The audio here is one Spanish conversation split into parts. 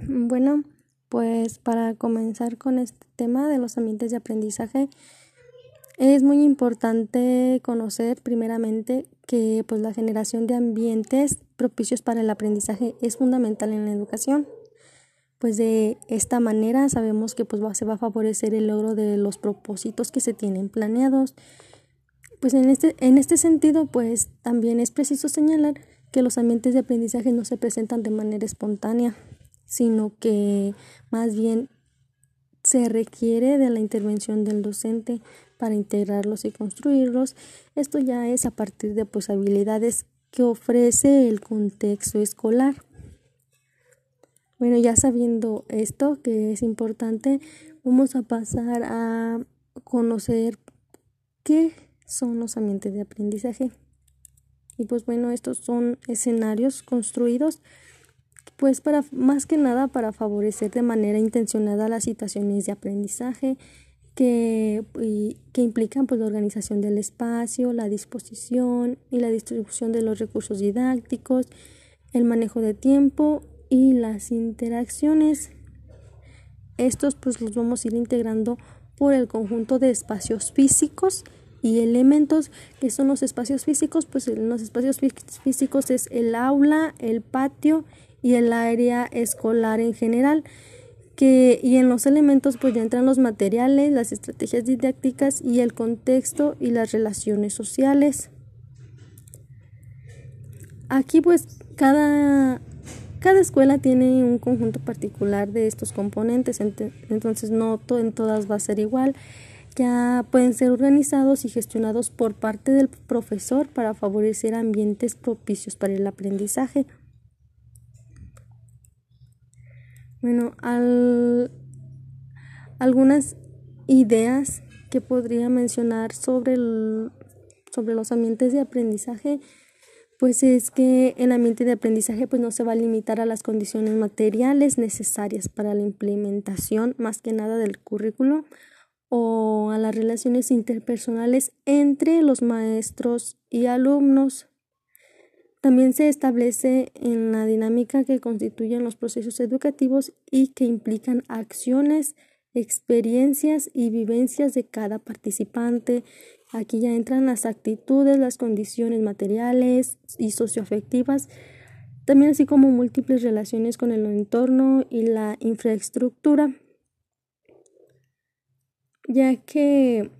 Bueno, pues para comenzar con este tema de los ambientes de aprendizaje, es muy importante conocer primeramente que pues la generación de ambientes propicios para el aprendizaje es fundamental en la educación. Pues de esta manera sabemos que pues se va a favorecer el logro de los propósitos que se tienen planeados. Pues en este, en este sentido, pues también es preciso señalar que los ambientes de aprendizaje no se presentan de manera espontánea, sino que más bien se requiere de la intervención del docente para integrarlos y construirlos. Esto ya es a partir de pues, habilidades que ofrece el contexto escolar. Bueno, ya sabiendo esto, que es importante, vamos a pasar a conocer qué son los ambientes de aprendizaje. Y pues bueno, estos son escenarios construidos pues para más que nada para favorecer de manera intencionada las situaciones de aprendizaje que, que implican pues la organización del espacio, la disposición y la distribución de los recursos didácticos, el manejo de tiempo y las interacciones. Estos pues los vamos a ir integrando por el conjunto de espacios físicos y elementos que son los espacios físicos, pues en los espacios físicos es el aula, el patio y el área escolar en general. Que, y en los elementos pues ya entran los materiales, las estrategias didácticas y el contexto y las relaciones sociales. Aquí pues cada, cada escuela tiene un conjunto particular de estos componentes, entonces no en todas va a ser igual ya pueden ser organizados y gestionados por parte del profesor para favorecer ambientes propicios para el aprendizaje. Bueno, algunas ideas que podría mencionar sobre, sobre los ambientes de aprendizaje, pues es que el ambiente de aprendizaje pues no se va a limitar a las condiciones materiales necesarias para la implementación más que nada del currículo o a las relaciones interpersonales entre los maestros y alumnos. También se establece en la dinámica que constituyen los procesos educativos y que implican acciones, experiencias y vivencias de cada participante. Aquí ya entran las actitudes, las condiciones materiales y socioafectivas, también así como múltiples relaciones con el entorno y la infraestructura ya que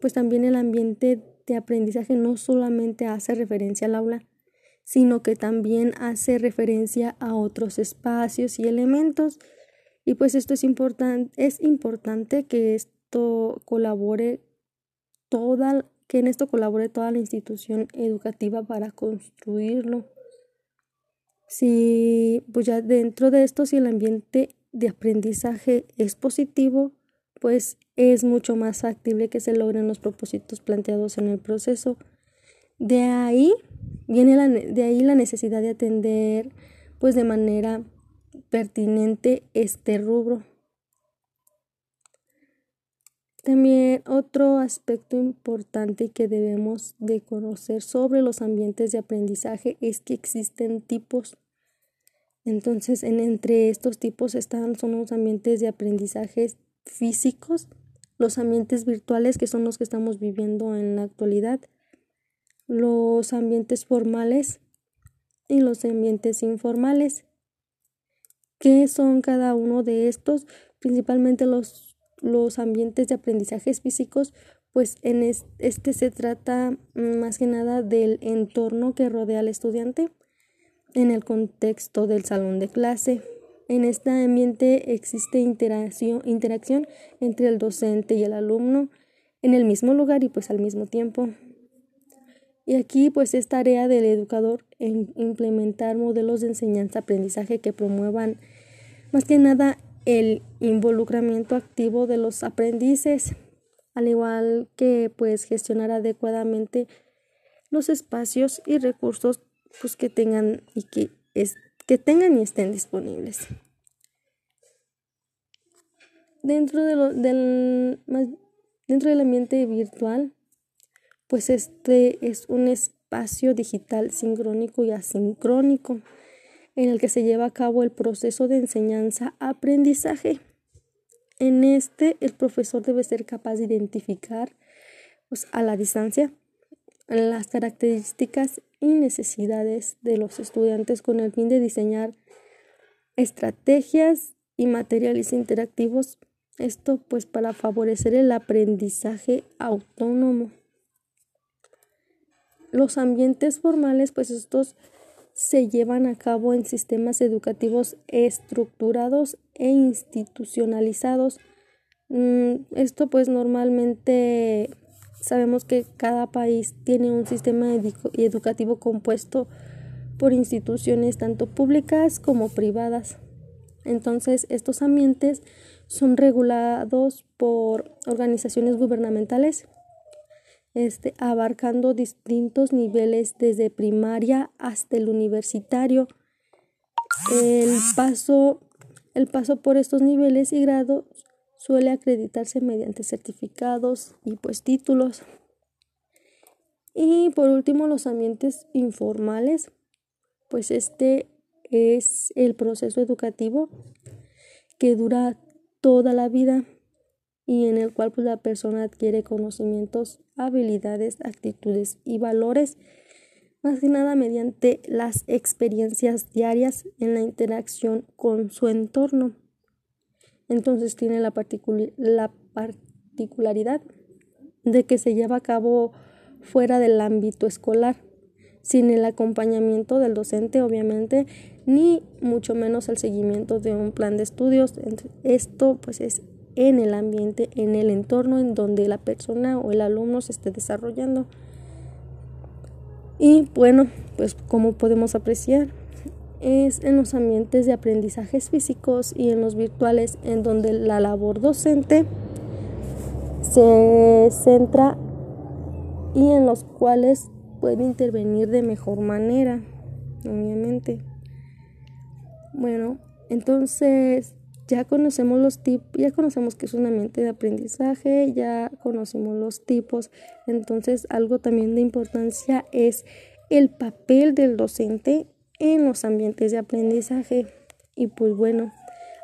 pues también el ambiente de aprendizaje no solamente hace referencia al aula, sino que también hace referencia a otros espacios y elementos. Y pues esto es importante, es importante que esto colabore toda, que en esto colabore toda la institución educativa para construirlo. Si, pues ya dentro de esto, si el ambiente de aprendizaje es positivo, pues es mucho más factible que se logren los propósitos planteados en el proceso. De ahí viene la, de ahí la necesidad de atender pues de manera pertinente este rubro. También otro aspecto importante que debemos de conocer sobre los ambientes de aprendizaje es que existen tipos. Entonces, en, entre estos tipos están son los ambientes de aprendizaje físicos, los ambientes virtuales que son los que estamos viviendo en la actualidad, los ambientes formales y los ambientes informales. ¿Qué son cada uno de estos? Principalmente los, los ambientes de aprendizajes físicos, pues en este se trata más que nada del entorno que rodea al estudiante en el contexto del salón de clase, en este ambiente existe interacción, interacción entre el docente y el alumno en el mismo lugar y pues al mismo tiempo. Y aquí pues es tarea del educador en implementar modelos de enseñanza-aprendizaje que promuevan más que nada el involucramiento activo de los aprendices, al igual que pues gestionar adecuadamente los espacios y recursos pues que tengan y que es, que tengan y estén disponibles. Dentro, de lo, del, dentro del ambiente virtual, pues este es un espacio digital sincrónico y asincrónico. en el que se lleva a cabo el proceso de enseñanza-aprendizaje. En este, el profesor debe ser capaz de identificar pues, a la distancia las características y necesidades de los estudiantes con el fin de diseñar estrategias y materiales interactivos. Esto pues para favorecer el aprendizaje autónomo. Los ambientes formales pues estos se llevan a cabo en sistemas educativos estructurados e institucionalizados. Mm, esto pues normalmente sabemos que cada país tiene un sistema educativo compuesto por instituciones tanto públicas como privadas. Entonces, estos ambientes son regulados por organizaciones gubernamentales, este, abarcando distintos niveles desde primaria hasta el universitario. El paso, el paso por estos niveles y grados suele acreditarse mediante certificados y pues títulos. Y por último, los ambientes informales, pues este es el proceso educativo que dura toda la vida y en el cual pues, la persona adquiere conocimientos, habilidades, actitudes y valores, más que nada mediante las experiencias diarias en la interacción con su entorno. Entonces tiene la, la particularidad de que se lleva a cabo fuera del ámbito escolar, sin el acompañamiento del docente, obviamente, ni mucho menos el seguimiento de un plan de estudios. Esto pues es en el ambiente, en el entorno en donde la persona o el alumno se esté desarrollando. Y bueno, pues como podemos apreciar, es en los ambientes de aprendizajes físicos y en los virtuales en donde la labor docente se centra y en los cuales puede intervenir de mejor manera, obviamente. Bueno, entonces ya conocemos los tipos, ya conocemos que es un ambiente de aprendizaje, ya conocemos los tipos, entonces algo también de importancia es el papel del docente en los ambientes de aprendizaje. Y pues bueno,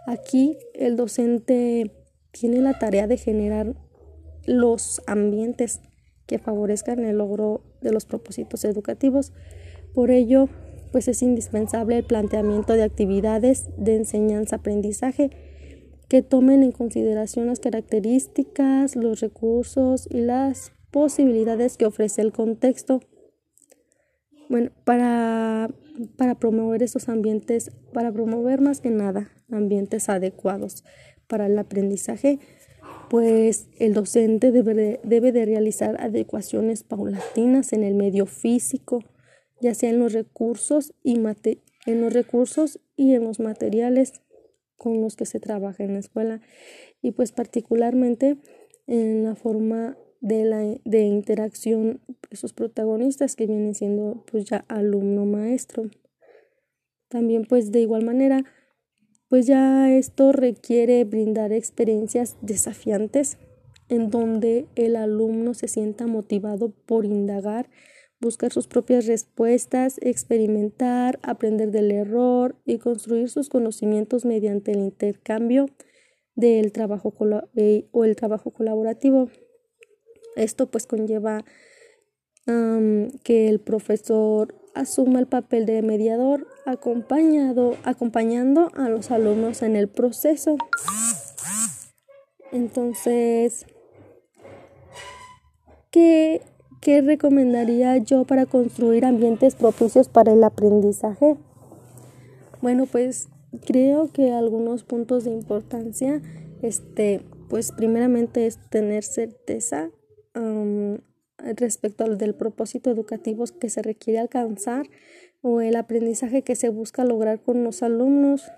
aquí el docente tiene la tarea de generar los ambientes que favorezcan el logro de los propósitos educativos. Por ello, pues es indispensable el planteamiento de actividades de enseñanza-aprendizaje que tomen en consideración las características, los recursos y las posibilidades que ofrece el contexto. Bueno, para, para promover esos ambientes, para promover más que nada ambientes adecuados para el aprendizaje, pues el docente debe de, debe de realizar adecuaciones paulatinas en el medio físico, ya sea en los recursos y en los recursos y en los materiales con los que se trabaja en la escuela. Y pues particularmente en la forma de la de interacción esos protagonistas que vienen siendo pues ya alumno maestro. También pues de igual manera pues ya esto requiere brindar experiencias desafiantes en donde el alumno se sienta motivado por indagar, buscar sus propias respuestas, experimentar, aprender del error y construir sus conocimientos mediante el intercambio del trabajo eh, o el trabajo colaborativo. Esto pues conlleva que el profesor asuma el papel de mediador acompañado, acompañando a los alumnos en el proceso. Entonces, ¿qué, ¿qué recomendaría yo para construir ambientes propicios para el aprendizaje? Bueno, pues creo que algunos puntos de importancia, este, pues primeramente es tener certeza respecto al del propósito educativo que se requiere alcanzar o el aprendizaje que se busca lograr con los alumnos.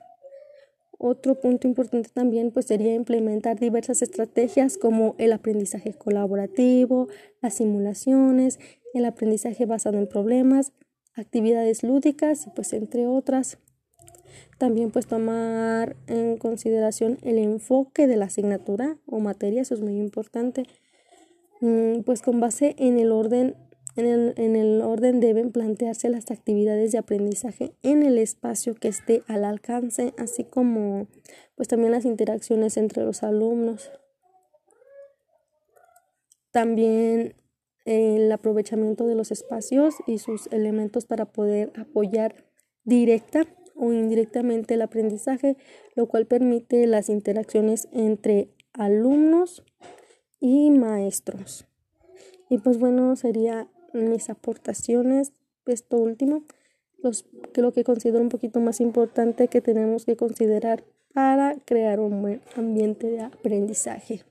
Otro punto importante también pues sería implementar diversas estrategias como el aprendizaje colaborativo, las simulaciones, el aprendizaje basado en problemas, actividades lúdicas y pues entre otras. También pues tomar en consideración el enfoque de la asignatura o materia, eso es muy importante Mm, pues con base en el orden En el, en el, orden deben plantearse las actividades de aprendizaje en el espacio que esté al alcance, así como pues también las interacciones entre los alumnos. También el aprovechamiento de los espacios y sus elementos para poder apoyar directa o indirectamente el aprendizaje, lo cual permite las interacciones entre alumnos y maestros. Y pues bueno, sería mis aportaciones, esto último, los, lo que considero un poquito más importante que tenemos que considerar para crear un buen ambiente de aprendizaje.